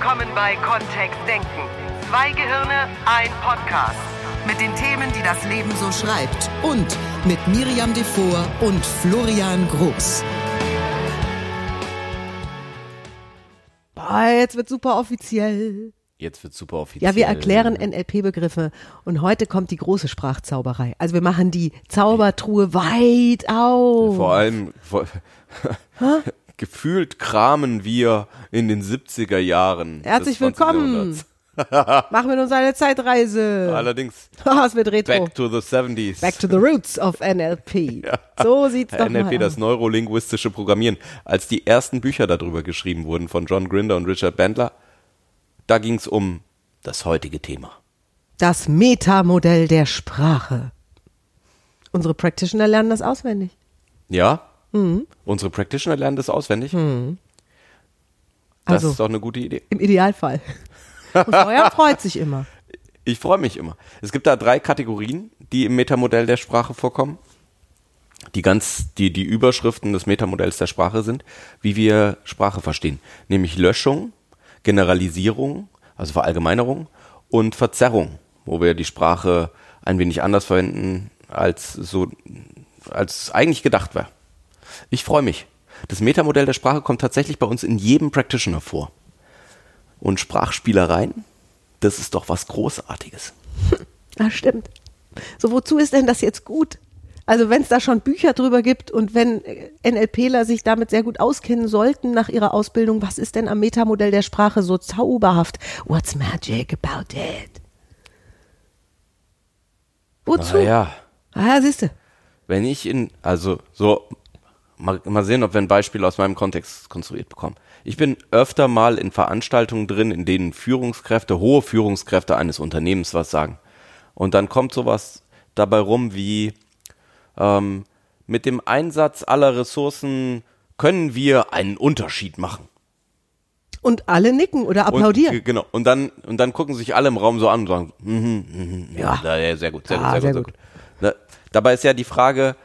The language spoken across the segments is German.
willkommen bei Kontext Denken. Zwei Gehirne, ein Podcast. Mit den Themen, die das Leben so schreibt. Und mit Miriam Devor und Florian Groß. Boah, jetzt wird super offiziell. Jetzt wird super offiziell. Ja, wir erklären NLP-Begriffe und heute kommt die große Sprachzauberei. Also wir machen die Zaubertruhe weit auf. Vor allem, vor, gefühlt kramen wir in den 70er Jahren. Herzlich des 20. willkommen. Machen wir uns eine Zeitreise. Allerdings, Oh, es wird retro. back to the 70s. Back to the roots of NLP. So sieht's doch mal NLP, das aus. neurolinguistische Programmieren. Als die ersten Bücher darüber geschrieben wurden von John Grinder und Richard Bandler, da ging es um das heutige Thema. Das Metamodell der Sprache. Unsere Practitioner lernen das auswendig. Ja? Mhm. Unsere Practitioner lernen das auswendig. Das Also ist doch eine gute Idee. im Idealfall. Und Florian freut sich immer. Ich freue mich immer. Es gibt da drei Kategorien, die im Metamodell der Sprache vorkommen. Die ganz, die, die Überschriften des Metamodells der Sprache sind, wie wir Sprache verstehen. Nämlich Löschung, Generalisierung, also Verallgemeinerung und Verzerrung, wo wir die Sprache ein wenig anders verwenden, als so, als eigentlich gedacht war. Ich freue mich. Das Metamodell der Sprache kommt tatsächlich bei uns in jedem Practitioner vor. Und Sprachspielereien, das ist doch was Großartiges. Das stimmt. So, wozu ist denn das jetzt gut? Also, wenn es da schon Bücher drüber gibt und wenn äh, NLPler sich damit sehr gut auskennen sollten nach ihrer Ausbildung, was ist denn am Metamodell der Sprache so zauberhaft? What's magic about it? Wozu? Naja, Ah, siehst du. wenn ich in, also so, mal, mal sehen, ob wir ein Beispiel aus meinem Kontext konstruiert bekommen. Ich bin öfter mal in Veranstaltungen drin, in denen Führungskräfte, hohe Führungskräfte eines Unternehmens was sagen. Und dann kommt sowas dabei rum wie, ähm, mit dem Einsatz aller Ressourcen können wir einen Unterschied machen. Und alle nicken oder applaudieren. Und, genau. Und dann, und dann gucken sich alle im Raum so an und sagen, mhm, mhm, ja, Ja. ja, sehr gut, sehr Ah, gut, sehr, sehr gut, gut. Ne? Dabei ist ja die Frage,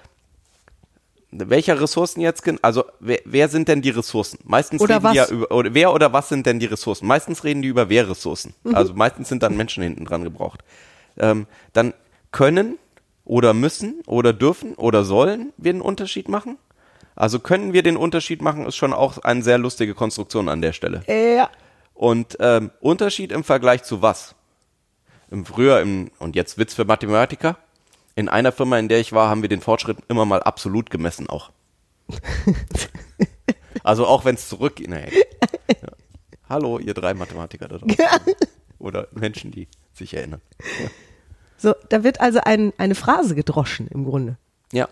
welcher Ressourcen jetzt, also wer, wer sind denn die Ressourcen? Meistens Oder reden was? die ja über, oder wer oder was sind denn die Ressourcen? Meistens reden die über wer Ressourcen. Mhm. Also meistens sind dann Menschen hinten dran gebraucht. Ähm, dann können oder müssen oder dürfen oder sollen wir einen Unterschied machen? Also können wir den Unterschied machen, ist schon auch eine sehr lustige Konstruktion an der Stelle. Ja. Und ähm, Unterschied im Vergleich zu was? Im früher im und jetzt Witz für Mathematiker. In einer Firma, in der ich war, haben wir den Fortschritt immer mal absolut gemessen auch. also auch wenn es zurück. Nee. Ja. Hallo, ihr drei Mathematiker da draußen. Oder Menschen, die sich erinnern. So, da wird also ein, eine Phrase gedroschen im Grunde. Ja.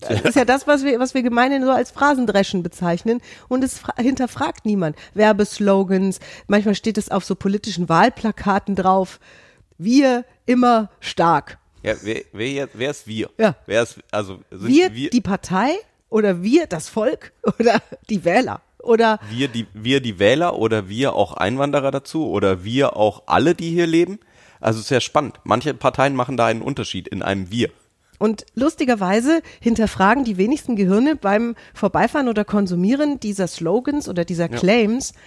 Das ist ja das, was wir, was wir gemeinhin so als Phrasendreschen bezeichnen. Und es fra- hinterfragt niemand. Werbeslogans, manchmal steht es auf so politischen Wahlplakaten drauf. Wir immer stark. ja wer, wer, wer ist wir? Ja. Wer ist, also sind Wir, wir, die Partei oder wir das Volk oder die Wähler oder wir, die, wir die Wähler oder wir auch Einwanderer dazu oder wir auch alle, die hier leben? Also sehr spannend. Manche Parteien machen da einen Unterschied in einem Wir. Und lustigerweise hinterfragen die wenigsten Gehirne beim Vorbeifahren oder Konsumieren dieser Slogans oder dieser Claims, ja,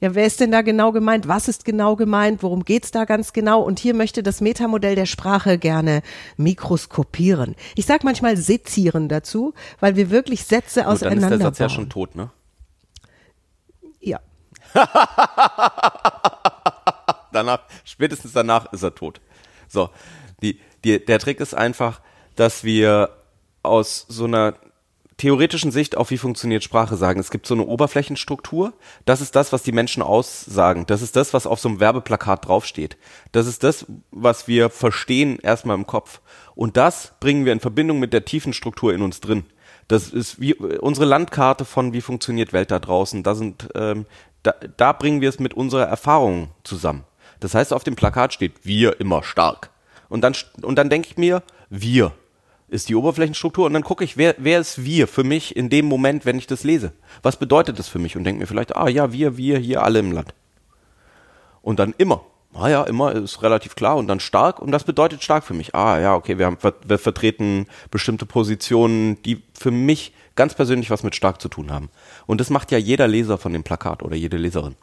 wer ist denn da genau gemeint? Was ist genau gemeint? Worum geht's da ganz genau? Und hier möchte das Metamodell der Sprache gerne mikroskopieren. Ich sag manchmal sezieren dazu, weil wir wirklich Sätze Gut, dann ist auseinander der Satz ja bauen. schon tot, ne? Ja. Danach, spätestens danach ist er tot. So, die, die, der Trick ist einfach, dass wir aus so einer theoretischen Sicht auf wie funktioniert Sprache sagen. Es gibt so eine Oberflächenstruktur. Das ist das, was die Menschen aussagen. Das ist das, was auf so einem Werbeplakat draufsteht. Das ist das, was wir verstehen erstmal im Kopf. Und das bringen wir in Verbindung mit der tiefen Struktur in uns drin. Das ist wie unsere Landkarte von wie funktioniert Welt da draußen. Da sind, ähm, da, da bringen wir es mit unserer Erfahrung zusammen. Das heißt, auf dem Plakat steht wir immer stark. Und dann, und dann denke ich mir, wir ist die Oberflächenstruktur und dann gucke ich, wer, wer ist wir für mich in dem Moment, wenn ich das lese? Was bedeutet das für mich? Und denke mir vielleicht, ah ja, wir, wir hier alle im Land. Und dann immer. Ah ja, immer ist relativ klar und dann stark und das bedeutet stark für mich. Ah ja, okay, wir, haben, wir vertreten bestimmte Positionen, die für mich ganz persönlich was mit stark zu tun haben. Und das macht ja jeder Leser von dem Plakat oder jede Leserin.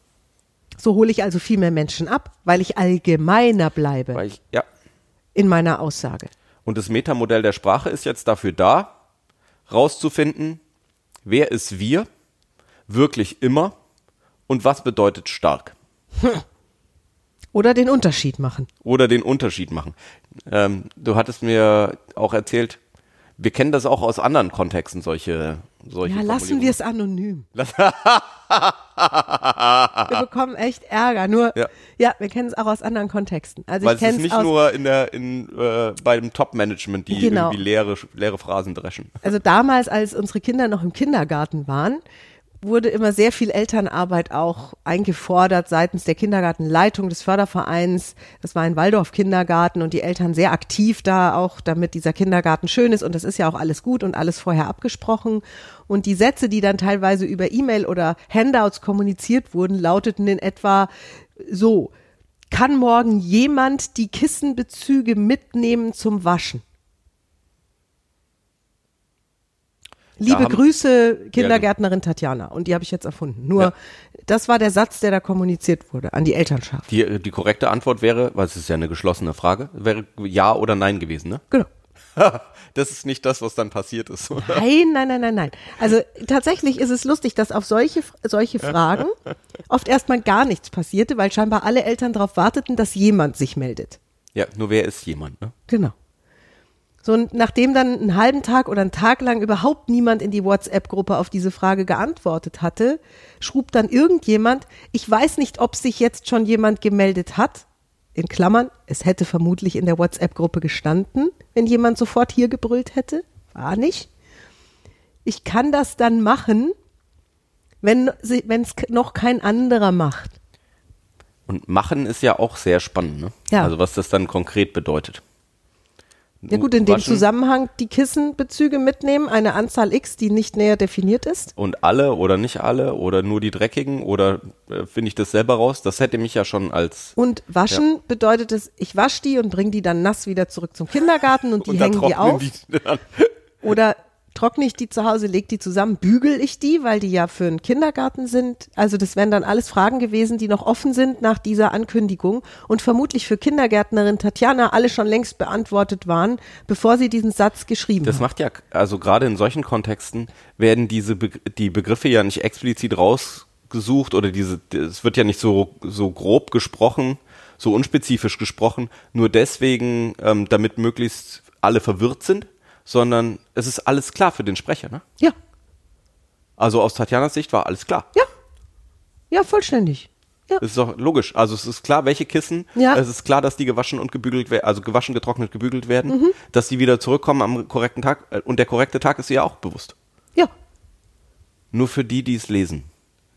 So hole ich also viel mehr Menschen ab, weil ich allgemeiner bleibe Weil ich, ja. in meiner Aussage. Und das Metamodell der Sprache ist jetzt dafür da, rauszufinden, wer ist wir, wirklich immer und was bedeutet stark. Oder den Unterschied machen. Oder den Unterschied machen. Ähm, du hattest mir auch erzählt, wir kennen das auch aus anderen Kontexten, solche, solche Ja, lassen wir es anonym. wir bekommen echt Ärger. Nur, ja, Ja. wir kennen es auch aus anderen Kontexten. Also Weil ich es ist nicht nur in der, in, äh, bei dem Top-Management, die Genau. irgendwie leere, leere Phrasen dreschen. also damals, als unsere Kinder noch im Kindergarten waren, wurde immer sehr viel Elternarbeit auch eingefordert seitens der Kindergartenleitung des Fördervereins. Das war ein Waldorf-Kindergarten und die Eltern sehr aktiv da auch, damit dieser Kindergarten schön ist. Und das ist ja auch alles gut und alles vorher abgesprochen. Und die Sätze, die dann teilweise über E-Mail oder Handouts kommuniziert wurden, lauteten in etwa so, kann morgen jemand die Kissenbezüge mitnehmen zum Waschen? Liebe haben- Grüße, Kindergärtnerin Tatjana. Und die habe ich jetzt erfunden. Nur, Ja. das war der Satz, der da kommuniziert wurde an die Elternschaft. Die, die korrekte Antwort wäre, weil es ist ja eine geschlossene Frage, wäre Ja oder Nein gewesen, ne? Genau. Das ist nicht das, was dann passiert ist. Nein, nein, nein, nein, nein. Also tatsächlich ist es lustig, dass auf solche, solche Fragen oft erstmal gar nichts passierte, weil scheinbar alle Eltern darauf warteten, dass jemand sich meldet. Ja, nur wer ist jemand, ne? Genau. So, und nachdem dann einen halben Tag oder einen Tag lang überhaupt niemand in die WhatsApp-Gruppe auf diese Frage geantwortet hatte, schrub dann irgendjemand, ich weiß nicht, ob sich jetzt schon jemand gemeldet hat. In Klammern, es hätte vermutlich in der WhatsApp-Gruppe gestanden, wenn jemand sofort hier gebrüllt hätte. War nicht. Ich kann das dann machen, wenn es noch kein anderer macht. Und machen ist ja auch sehr spannend, ne? Ja. Also was das dann konkret bedeutet. Ja gut, in dem Waschen Zusammenhang die Kissenbezüge mitnehmen, eine Anzahl X, die nicht näher definiert ist. Und alle oder nicht alle oder nur die Dreckigen oder äh, finde ich das selber raus? Das hätte mich ja schon als Und waschen bedeutet es, ich wasche die und bringe die dann nass wieder zurück zum Kindergarten und die und hängen die auf. die. Oder trockne ich die zu Hause, leg die zusammen, bügel ich die, weil die ja für einen Kindergarten sind. Also das wären dann alles Fragen gewesen, die noch offen sind nach dieser Ankündigung und vermutlich für Kindergärtnerin Tatjana alle schon längst beantwortet waren, bevor sie diesen Satz geschrieben Das hat. macht ja, also gerade in solchen Kontexten werden diese Be die Begriffe ja nicht explizit rausgesucht oder diese, es wird ja nicht so, so grob gesprochen, so unspezifisch gesprochen, nur deswegen, ähm, damit möglichst alle verwirrt sind, sondern es ist alles klar für den Sprecher, ne? Ja, Also aus Tatjanas Sicht war alles klar. ja, ja, vollständig. Ja. Das ist doch logisch. Also es ist klar, welche Kissen. Ja. Es ist klar, dass die gewaschen und gebügelt werden, also gewaschen, getrocknet, gebügelt werden, Mhm. dass die wieder zurückkommen am korrekten Tag. Äh, Und der korrekte Tag ist ihr auch bewusst. Ja. Nur für die, die es lesen,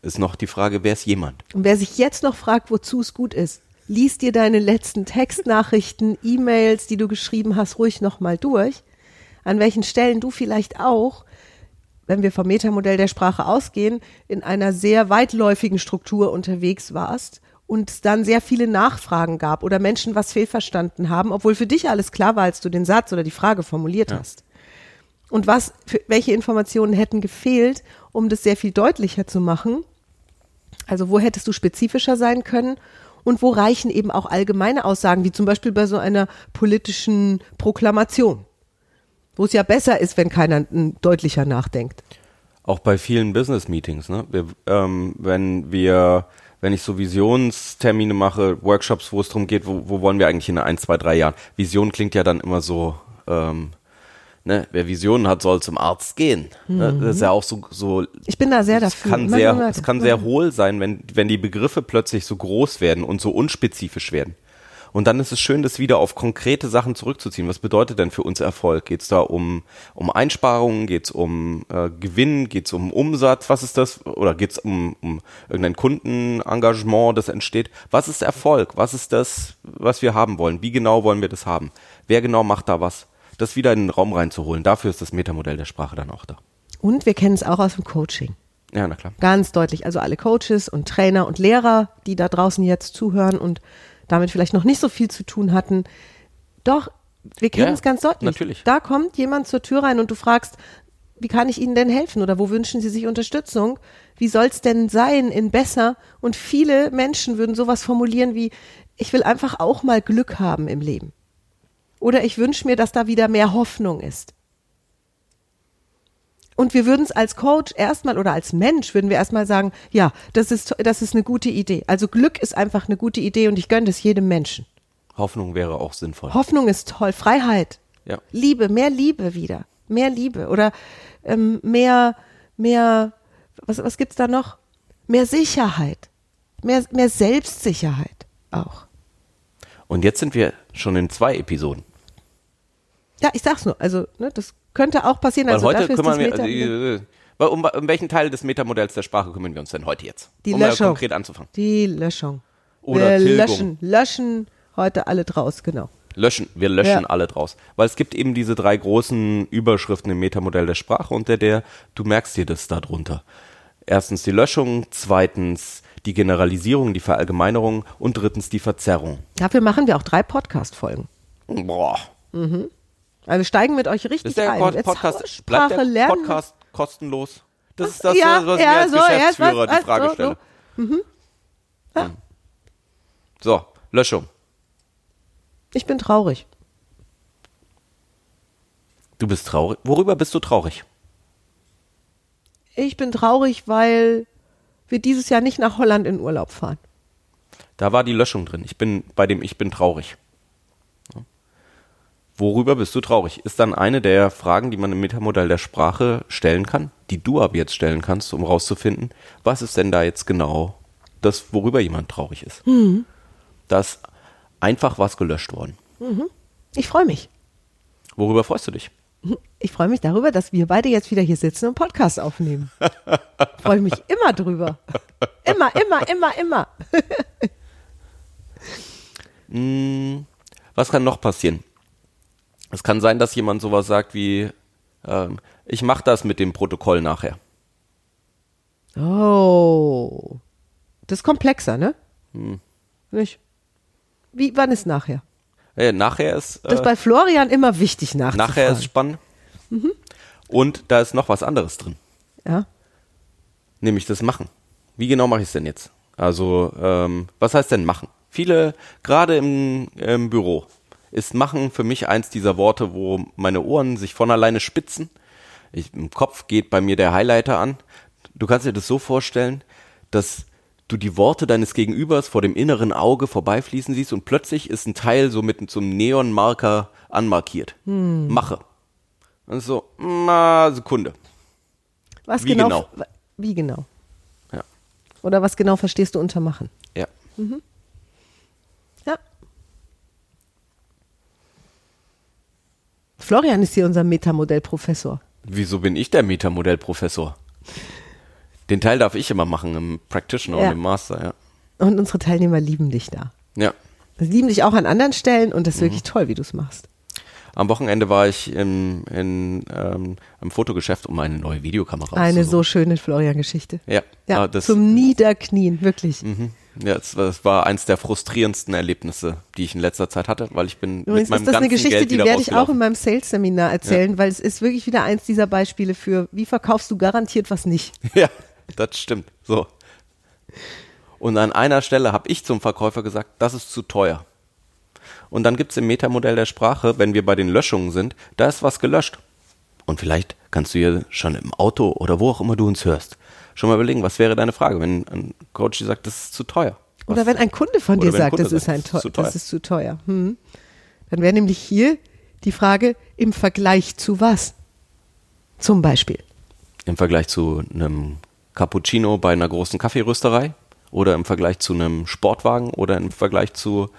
ist noch die Frage, wer ist jemand? Und wer sich jetzt noch fragt, wozu es gut ist, lies dir deine letzten Textnachrichten, E-Mails, die du geschrieben hast, ruhig nochmal durch. An welchen Stellen du vielleicht auch, wenn wir vom Metamodell der Sprache ausgehen, in einer sehr weitläufigen Struktur unterwegs warst und es dann sehr viele Nachfragen gab oder Menschen was fehlverstanden haben, obwohl für dich alles klar war, als du den Satz oder die Frage formuliert hast. Und was, für, welche Informationen hätten gefehlt, um das sehr viel deutlicher zu machen? Also wo hättest du spezifischer sein können? Und wo reichen eben auch allgemeine Aussagen, wie zum Beispiel bei so einer politischen Proklamation, wo es ja besser ist, wenn keiner deutlicher nachdenkt. Auch bei vielen Business-Meetings, ne? Wir, ähm, wenn wir, wenn ich so Visionstermine mache, Workshops, wo es darum geht, wo, wo wollen wir eigentlich in ein, zwei, drei Jahren? Vision klingt ja dann immer so, ähm, ne, wer Visionen hat, soll zum Arzt gehen. Ne? Das ist ja auch so, so Ich bin da sehr dafür. kann sehr, es kann sehr hohl sein, wenn, wenn die Begriffe plötzlich so groß werden und so unspezifisch werden. Und dann ist es schön, das wieder auf konkrete Sachen zurückzuziehen. Was bedeutet denn für uns Erfolg? Geht es da um, um Einsparungen? Geht es um äh, Gewinn? Geht es um Umsatz? Was ist das? Oder geht es um, um irgendein Kundenengagement, das entsteht? Was ist Erfolg? Was ist das, was wir haben wollen? Wie genau wollen wir das haben? Wer genau macht da was? Das wieder in den Raum reinzuholen. Dafür ist das Metamodell der Sprache dann auch da. Und wir kennen es auch aus dem Coaching. Ja, na klar. Ganz deutlich. Also alle Coaches und Trainer und Lehrer, die da draußen jetzt zuhören und damit vielleicht noch nicht so viel zu tun hatten. Doch, wir kennen Ja, es ganz deutlich. natürlich. Da kommt jemand zur Tür rein und du fragst, wie kann ich Ihnen denn helfen oder wo wünschen Sie sich Unterstützung? Wie soll's denn sein in besser? Und viele Menschen würden sowas formulieren wie, ich will einfach auch mal Glück haben im Leben. Oder ich wünsche mir, dass da wieder mehr Hoffnung ist. Und wir würden es als Coach erstmal oder als Mensch würden wir erstmal sagen, ja, das ist, das ist eine gute Idee. Also Glück ist einfach eine gute Idee und ich gönne das jedem Menschen. Hoffnung wäre auch sinnvoll. Hoffnung ist toll, Freiheit, ja. Liebe, mehr Liebe wieder, mehr Liebe oder ähm, mehr, mehr, was, was gibt's da noch? Mehr Sicherheit, mehr, mehr Selbstsicherheit auch. Und jetzt sind wir schon in zwei Episoden. Ja, ich sag's nur, also ne, das könnte auch passieren. Weil also heute dafür ist kümmern das wir, äh, um, um welchen Teil des Metamodells der Sprache kümmern wir uns denn heute jetzt? Die um mal Löschung. konkret anzufangen. die Löschung. Oder wir Tilgung. löschen, löschen heute alle draus, genau. Löschen, wir löschen Ja. alle draus. Weil es gibt eben diese drei großen Überschriften im Metamodell der Sprache, unter der du merkst dir das da drunter. Erstens die Löschung, zweitens die Generalisierung, die Verallgemeinerung und drittens die Verzerrung. Dafür machen wir auch drei Podcast-Folgen. Boah. Also steigen mit euch richtig Ist ein. Jetzt Podcast, Sprache bleibt der lernen. Podcast kostenlos? Das ist das, Ja, was ja, als so, ja, Geschäftsführer was- die Frage so, stelle. Hm. So, Löschung. Ich bin traurig. Du bist traurig. Worüber bist du traurig? Ich bin traurig, weil wir dieses Jahr nicht nach Holland in Urlaub fahren. Da war die Löschung drin. Ich bin bei dem Ich bin traurig. Worüber bist du traurig? Ist dann eine der Fragen, die man im Metamodell der Sprache stellen kann, die du ab jetzt stellen kannst, um rauszufinden, was ist denn da jetzt genau das, worüber jemand traurig ist. Da ist einfach was gelöscht worden. Ich freue mich. Worüber freust du dich? Ich freue mich darüber, dass wir beide jetzt wieder hier sitzen und Podcast aufnehmen. freue ich mich immer drüber. Immer, immer, immer, immer. Was kann noch passieren? Es kann sein, dass jemand sowas sagt wie, ähm, ich mache das mit dem Protokoll nachher. Oh. Das ist komplexer, ne? Hm. Nicht? Wie, wann ist nachher? Äh, nachher ist Das ist äh, bei Florian immer wichtig nachzufragen. nachher ist spannend. Und da ist noch was anderes drin, ja. nämlich das Machen. Wie genau mache ich es denn jetzt? Also, ähm, was heißt denn machen? Viele, gerade im, im Büro, ist machen für mich eins dieser Worte, wo meine Ohren sich von alleine spitzen. Ich, Im Kopf geht bei mir der Highlighter an. Du kannst dir das so vorstellen, dass du die Worte deines Gegenübers vor dem inneren Auge vorbeifließen siehst und plötzlich ist ein Teil so mit so einem Neonmarker anmarkiert. Mache. Und so, na, Sekunde. Was Wie genau? genau? Wie genau? Ja. Oder was genau verstehst du unter machen? Ja. Ja. Florian ist hier unser Metamodell-Professor. Wieso bin ich der Metamodell-Professor? Den Teil darf ich immer machen im Practitioner Ja. und im Master, ja. Und unsere Teilnehmer lieben dich da. Ja. Sie lieben dich auch an anderen Stellen und das Mhm. ist wirklich toll, wie du es machst. Am Wochenende war ich in, in ähm, einem Fotogeschäft, um eine neue Videokamera Eine so schöne Florian-Geschichte. Ja, Ja, ah, das, zum Niederknien, wirklich. mhm. Ja das, war- das war eins der frustrierendsten Erlebnisse, die ich in letzter Zeit hatte, weil ich bin Übrigens mit meinem ist das eine ganzen Geschichte, Geld die werde ich auch in meinem Sales-Seminar erzählen, weil es ist wirklich wieder eins dieser Beispiele für, wie verkaufst du garantiert was nicht. Ja, das stimmt. So. Und an einer Stelle habe ich zum Verkäufer gesagt, das ist zu teuer. Und dann gibt's im Metamodell der Sprache, wenn wir bei den Löschungen sind, da ist was gelöscht. Und vielleicht kannst du hier schon im Auto oder wo auch immer du uns hörst, schon mal überlegen, was wäre deine Frage, wenn ein Coach dir sagt, das ist zu teuer. Was- Oder wenn ein Kunde von dir sagt, das ist, sagt, ein das ist teuer, zu teuer. das ist zu teuer. Hm. Dann wäre nämlich hier die Frage im Vergleich zu was? Zum Beispiel. Im Vergleich zu einem Cappuccino bei einer großen Kaffeerösterei oder im Vergleich zu einem Sportwagen oder im Vergleich zu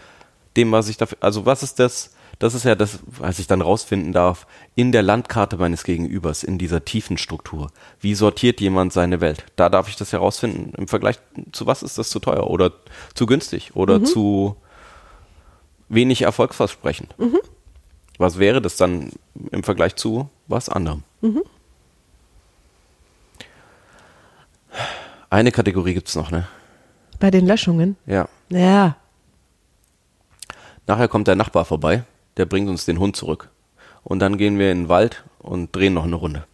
dem, was ich dafür, also was ist das, das ist ja das, was ich dann rausfinden darf, in der Landkarte meines Gegenübers, in dieser tiefen Struktur. Wie sortiert jemand seine Welt? Da darf ich das herausfinden. Im Vergleich zu was ist das zu teuer oder zu günstig oder zu wenig erfolgsversprechend? Was wäre das dann im Vergleich zu was anderem? Eine Kategorie gibt's noch, ne? Bei den Löschungen. Ja. Ja. Nachher kommt der Nachbar vorbei, der bringt uns den Hund zurück. Und dann gehen wir in den Wald und drehen noch eine Runde.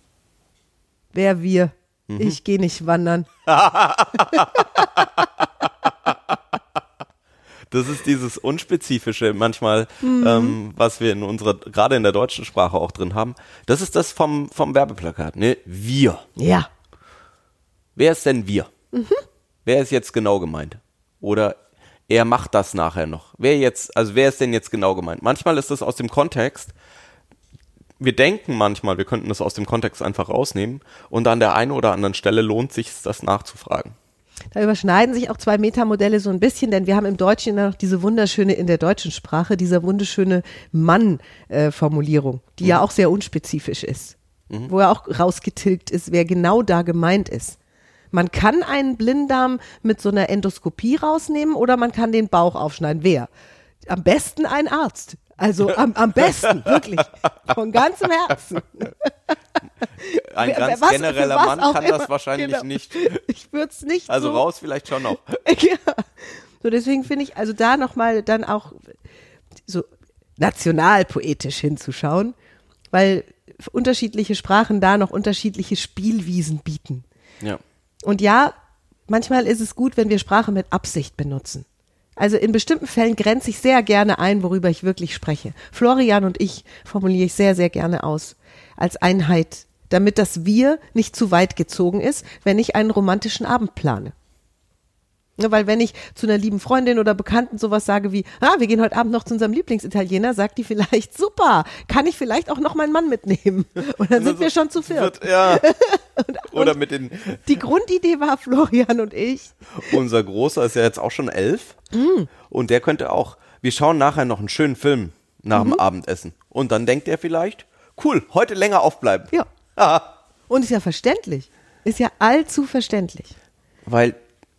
Wer wir? Ich gehe nicht wandern. Das ist dieses Unspezifische manchmal, ähm, was wir in unserer, gerade in der deutschen Sprache auch drin haben. Das ist das vom, vom Werbeplakat, ne? Wir. Ja. Wer ist denn wir? Wer ist jetzt genau gemeint? Oder er macht das nachher noch. Wer jetzt, also wer ist denn jetzt genau gemeint? Manchmal ist das aus dem Kontext. Wir denken manchmal, wir könnten das aus dem Kontext einfach rausnehmen und an der einen oder anderen Stelle lohnt sich das nachzufragen. Da überschneiden sich auch zwei Metamodelle so ein bisschen, denn wir haben im Deutschen ja noch diese wunderschöne, in der deutschen Sprache, diese wunderschöne Mann-Formulierung, die ja auch sehr unspezifisch ist. Wo ja auch rausgetilgt ist, wer genau da gemeint ist. Man kann einen Blinddarm mit so einer Endoskopie rausnehmen oder man kann den Bauch aufschneiden. Wer? Am besten ein Arzt. Also am, am besten, wirklich. Von ganzem Herzen. Ein ganz was- genereller Mann kann immer. das wahrscheinlich Genau. nicht. Ich würde es nicht Also so raus vielleicht schon noch. ja. So, deswegen finde ich, also da nochmal dann auch so nationalpoetisch hinzuschauen, weil unterschiedliche Sprachen da noch unterschiedliche Spielwiesen bieten. Ja. Und ja, manchmal ist es gut, wenn wir Sprache mit Absicht benutzen. Also in bestimmten Fällen grenze ich sehr gerne ein, worüber ich wirklich spreche. Florian und ich formuliere ich sehr, sehr gerne aus als Einheit, damit das Wir nicht zu weit gezogen ist, wenn ich einen romantischen Abend plane. Ne, weil wenn ich zu einer lieben Freundin oder Bekannten sowas sage wie, ah, wir gehen heute Abend noch zu unserem Lieblingsitaliener, sagt die vielleicht, super, kann ich vielleicht auch noch meinen Mann mitnehmen? Und dann sind wir schon zu viert. Ja. Oder mit den, Die Grundidee war Florian und ich, unser Großer ist ja jetzt auch schon elf. Mm. Und der könnte auch, wir schauen nachher noch einen schönen Film nach Mhm. dem Abendessen. Und dann denkt er vielleicht, cool, heute länger aufbleiben. Ja. Ah, Und ist ja verständlich. Ist ja allzu verständlich. weil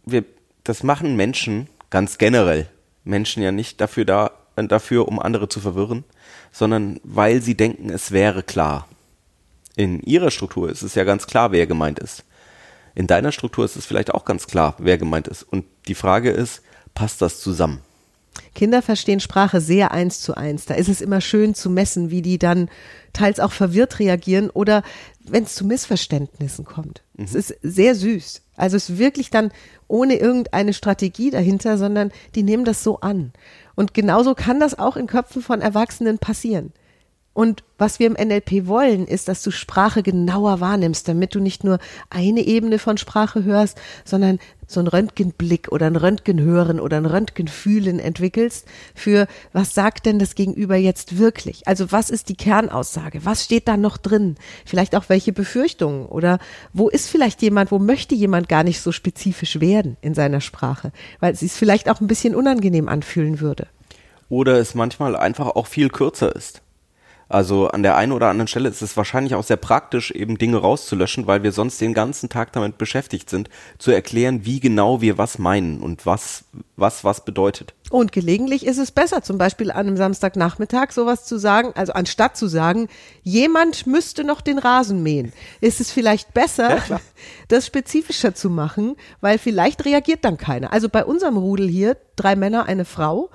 wir, das machen Menschen ganz generell. Menschen ja nicht dafür da, äh, dafür, um andere zu verwirren, sondern weil sie denken, es wäre klar. In ihrer Struktur ist es ja ganz klar, wer gemeint ist. In deiner Struktur ist es vielleicht auch ganz klar, wer gemeint ist. Und die Frage ist, passt das zusammen? Kinder verstehen Sprache sehr eins zu eins. Da ist es immer schön zu messen, wie die dann teils auch verwirrt reagieren oder wenn es zu Missverständnissen kommt. Es ist sehr süß. Also es ist wirklich dann ohne irgendeine Strategie dahinter, sondern die nehmen das so an. Und genauso kann das auch in Köpfen von Erwachsenen passieren. Und was wir im NLP wollen, ist, dass du Sprache genauer wahrnimmst, damit du nicht nur eine Ebene von Sprache hörst, sondern so einen Röntgenblick oder ein Röntgenhören oder ein Röntgenfühlen entwickelst für, was sagt denn das Gegenüber jetzt wirklich? Also was ist die Kernaussage? Was steht da noch drin? Vielleicht auch welche Befürchtungen oder wo ist vielleicht jemand, wo möchte jemand gar nicht so spezifisch werden in seiner Sprache, weil es sich vielleicht auch ein bisschen unangenehm anfühlen würde. Oder es manchmal einfach auch viel kürzer ist. Also an der einen oder anderen Stelle ist es wahrscheinlich auch sehr praktisch, eben Dinge rauszulöschen, weil wir sonst den ganzen Tag damit beschäftigt sind, zu erklären, wie genau wir was meinen und was was was bedeutet. Und gelegentlich ist es besser, zum Beispiel an einem Samstagnachmittag sowas zu sagen, also anstatt zu sagen, jemand müsste noch den Rasen mähen, ist es vielleicht besser, das spezifischer zu machen, weil vielleicht reagiert dann keiner. Also bei unserem Rudel hier, drei Männer, eine Frau,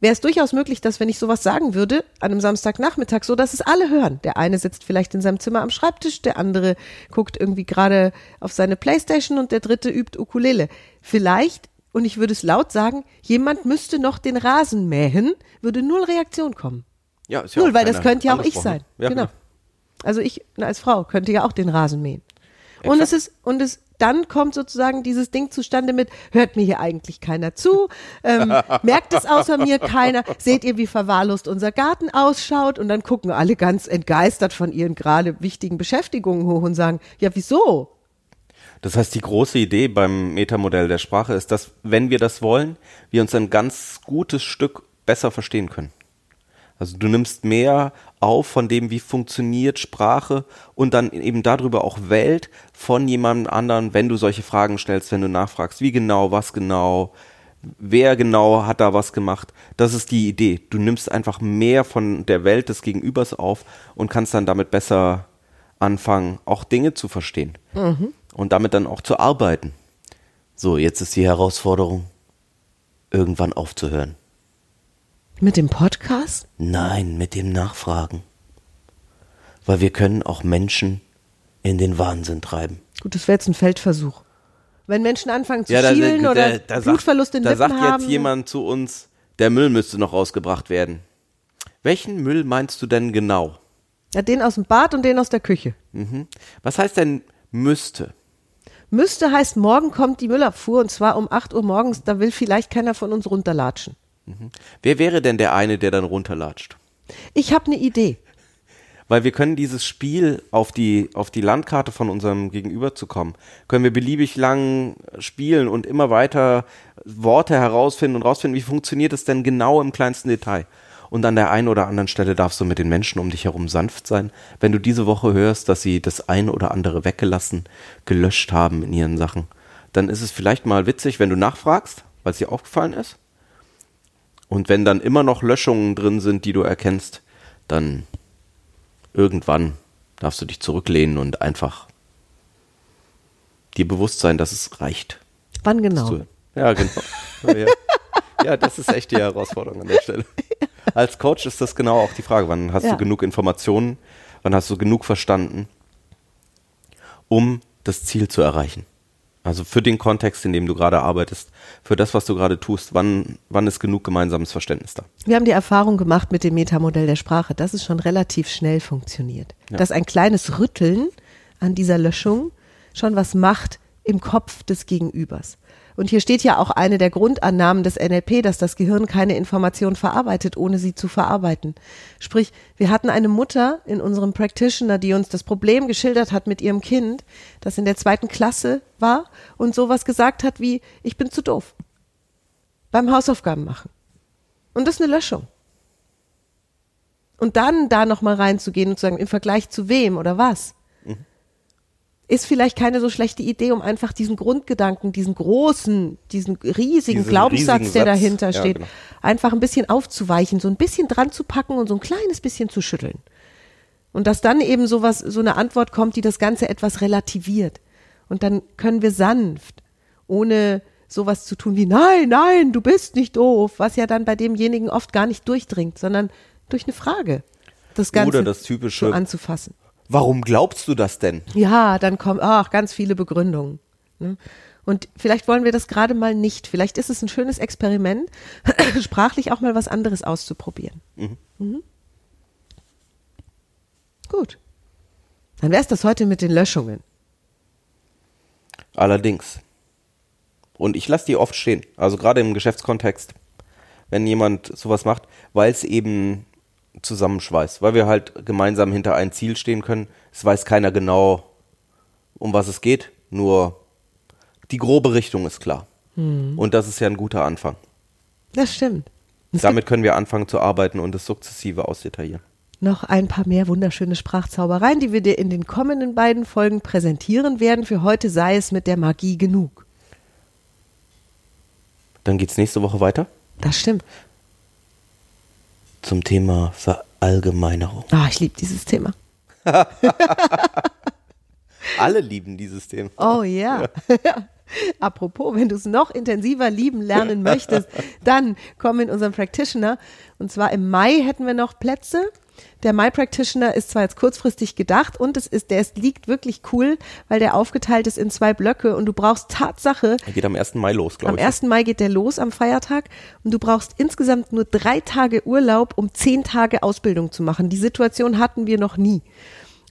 wäre es durchaus möglich, dass wenn ich sowas sagen würde, an einem Samstagnachmittag, so dass es alle hören. Der eine sitzt vielleicht in seinem Zimmer am Schreibtisch, der andere guckt irgendwie gerade auf seine Playstation und der dritte übt Ukulele. Vielleicht, und ich würde es laut sagen, jemand müsste noch den Rasen mähen, würde null Reaktion kommen. Ja, ist ja Null, weil das könnte ja auch ich sein. Ja, genau. klar. Also ich als Frau könnte ja auch den Rasen mähen. Und es ist, und es, dann kommt sozusagen dieses Ding zustande mit, hört mir hier eigentlich keiner zu, ähm, merkt es außer mir keiner, seht ihr, wie verwahrlost unser Garten ausschaut und dann gucken alle ganz entgeistert von ihren gerade wichtigen Beschäftigungen hoch und sagen, ja, wieso? Das heißt, die große Idee beim Metamodell der Sprache ist, dass, wenn wir das wollen, wir uns ein ganz gutes Stück besser verstehen können. Also du nimmst mehr auf von dem, wie funktioniert Sprache und dann eben darüber auch Welt von jemandem anderen, wenn du solche Fragen stellst, wenn du nachfragst, wie genau, was genau, wer genau hat da was gemacht. Das ist die Idee. Du nimmst einfach mehr von der Welt des Gegenübers auf und kannst dann damit besser anfangen, auch Dinge zu verstehen und damit dann auch zu arbeiten. So, jetzt ist die Herausforderung, irgendwann aufzuhören. Mit dem Podcast? Nein, mit dem Nachfragen. Weil wir können auch Menschen in den Wahnsinn treiben. Gut, das wäre jetzt ein Feldversuch. Wenn Menschen anfangen zu Ja, da, schielen da, oder da, da Blutverlust in sagt, da Lippen sagt haben. jetzt jemand zu uns, der Müll müsste noch rausgebracht werden. Welchen Müll meinst du denn genau? Ja, den aus dem Bad und den aus der Küche. Was heißt denn müsste? Müsste heißt, morgen kommt die Müllabfuhr und zwar um 8 Uhr morgens. Da will vielleicht keiner von uns runterlatschen. Wer wäre denn der eine, der dann runterlatscht? Ich habe eine Idee. Weil wir können dieses Spiel auf die, auf die Landkarte von unserem Gegenüber zu kommen, können wir beliebig lang spielen und immer weiter Worte herausfinden und rausfinden, wie funktioniert es denn genau im kleinsten Detail. Und an der einen oder anderen Stelle darfst du mit den Menschen um dich herum sanft sein. Wenn du diese Woche hörst, dass sie das eine oder andere weggelassen, gelöscht haben in ihren Sachen, dann ist es vielleicht mal witzig, wenn du nachfragst, weil es dir aufgefallen ist. Und wenn dann immer noch Löschungen drin sind, die du erkennst, dann irgendwann darfst du dich zurücklehnen und einfach dir bewusst sein, dass es reicht. Wann genau? Ja, genau. ja. ja, das ist echt die Herausforderung an der Stelle. Als Coach ist das genau auch die Frage, wann hast Ja. du genug Informationen, wann hast du genug verstanden, um das Ziel zu erreichen. Also für den Kontext, in dem du gerade arbeitest, für das, was du gerade tust, wann, wann ist genug gemeinsames Verständnis da? Wir haben die Erfahrung gemacht mit dem Metamodell der Sprache, dass es schon relativ schnell funktioniert. Ja. Dass ein kleines Rütteln an dieser Löschung schon was macht im Kopf des Gegenübers. Und hier steht ja auch eine der Grundannahmen des NLP, dass das Gehirn keine Information verarbeitet, ohne sie zu verarbeiten. Sprich, wir hatten eine Mutter in unserem Practitioner, die uns das Problem geschildert hat mit ihrem Kind, das in der zweiten Klasse war und sowas gesagt hat wie, ich bin zu doof. Beim Hausaufgaben machen. Und das ist eine Löschung. Und dann da nochmal reinzugehen und zu sagen, im Vergleich zu wem oder was, ist vielleicht keine so schlechte Idee, um einfach diesen Grundgedanken, diesen großen, diesen riesigen Diesen Glaubenssatz, riesigen der dahinter ja, steht, genau. einfach ein bisschen aufzuweichen, so ein bisschen dran zu packen und so ein kleines bisschen zu schütteln. Und dass dann eben sowas, so eine Antwort kommt, die das Ganze etwas relativiert. Und dann können wir sanft, ohne sowas zu tun wie, nein, nein, du bist nicht doof, was ja dann bei demjenigen oft gar nicht durchdringt, sondern durch eine Frage. Das Ganze Oder das typische- so anzufassen. Warum glaubst du das denn? Ja, dann kommen ach, ganz viele Begründungen. Ne? Und vielleicht wollen wir das gerade mal nicht. Vielleicht ist es ein schönes Experiment, sprachlich auch mal was anderes auszuprobieren. Mhm. Gut. Dann wäre es das heute mit den Löschungen. Allerdings. Und ich lasse die oft stehen. Also gerade im Geschäftskontext, wenn jemand sowas macht, weil es eben zusammenschweißt, weil wir halt gemeinsam hinter ein Ziel stehen können. Es weiß keiner genau, um was es geht, nur die grobe Richtung ist klar. Und das ist ja ein guter Anfang. Das stimmt. Es Damit können wir anfangen zu arbeiten und es sukzessive ausdetaillieren. noch ein paar mehr wunderschöne Sprachzaubereien, die wir dir in den kommenden beiden Folgen präsentieren werden. Für heute sei es mit der Magie genug. Dann geht's nächste Woche weiter Das stimmt. Zum Thema Verallgemeinerung. Ah, ich liebe dieses Thema. Alle lieben dieses Thema. Oh ja. Apropos, wenn du es noch intensiver lieben lernen möchtest, dann komm in unseren Practitioner. Und zwar im Mai hätten wir noch Plätze. Der Mai Practitioner ist zwar jetzt kurzfristig gedacht und es ist, der ist, liegt wirklich cool, weil der aufgeteilt ist in zwei Blöcke und du brauchst Tatsache, Er geht am 1. Mai los, glaube am ich. 1. Mai geht der los am Feiertag und du brauchst insgesamt nur drei Tage Urlaub, um zehn Tage Ausbildung zu machen. Die Situation hatten wir noch nie.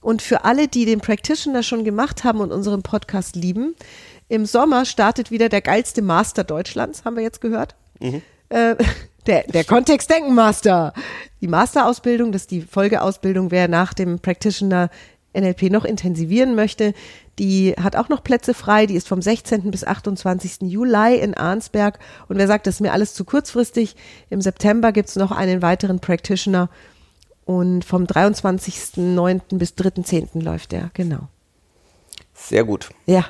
Und für alle, die den Practitioner schon gemacht haben und unseren Podcast lieben, im Sommer startet wieder der geilste Master Deutschlands, haben wir jetzt gehört. Äh, der, der Kontextdenken Master. Die Masterausbildung, das ist die Folgeausbildung, wer nach dem Practitioner NLP noch intensivieren möchte, die hat auch noch Plätze frei. Die ist vom 16. bis 28. Juli in Arnsberg. Und wer sagt, das ist mir alles zu kurzfristig, im September gibt's noch einen weiteren Practitioner. Und vom 23.09. bis 3.10. läuft der, genau. Sehr gut. Ja,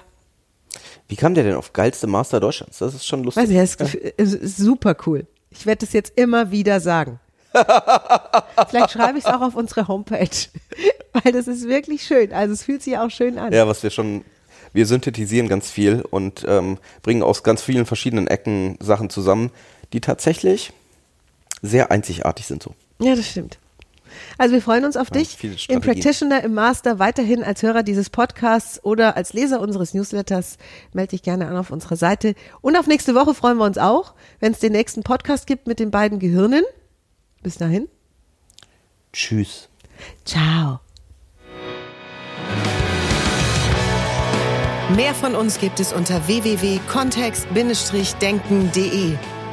Wie kam der denn auf geilste Master Deutschlands? Das ist schon lustig. weiß ich, das Gefühl- es ist super cool. Ich werde das jetzt immer wieder sagen. Vielleicht schreibe ich es auch auf unsere Homepage, weil das ist wirklich schön. Also es fühlt sich auch schön an. Ja, was wir schon, wir synthetisieren ganz viel und ähm, bringen aus ganz vielen verschiedenen Ecken Sachen zusammen, die tatsächlich sehr einzigartig sind so. Ja, das stimmt. Also wir freuen uns auf dich viele im. Practitioner, im Master, weiterhin als Hörer dieses Podcasts oder als Leser unseres Newsletters. Melde dich gerne an auf unserer Seite. Und auf nächste Woche freuen wir uns auch, wenn es den nächsten Podcast gibt mit den beiden Gehirnen. Bis dahin. Tschüss. Ciao. Mehr von uns gibt es unter www.kontext-denken.de.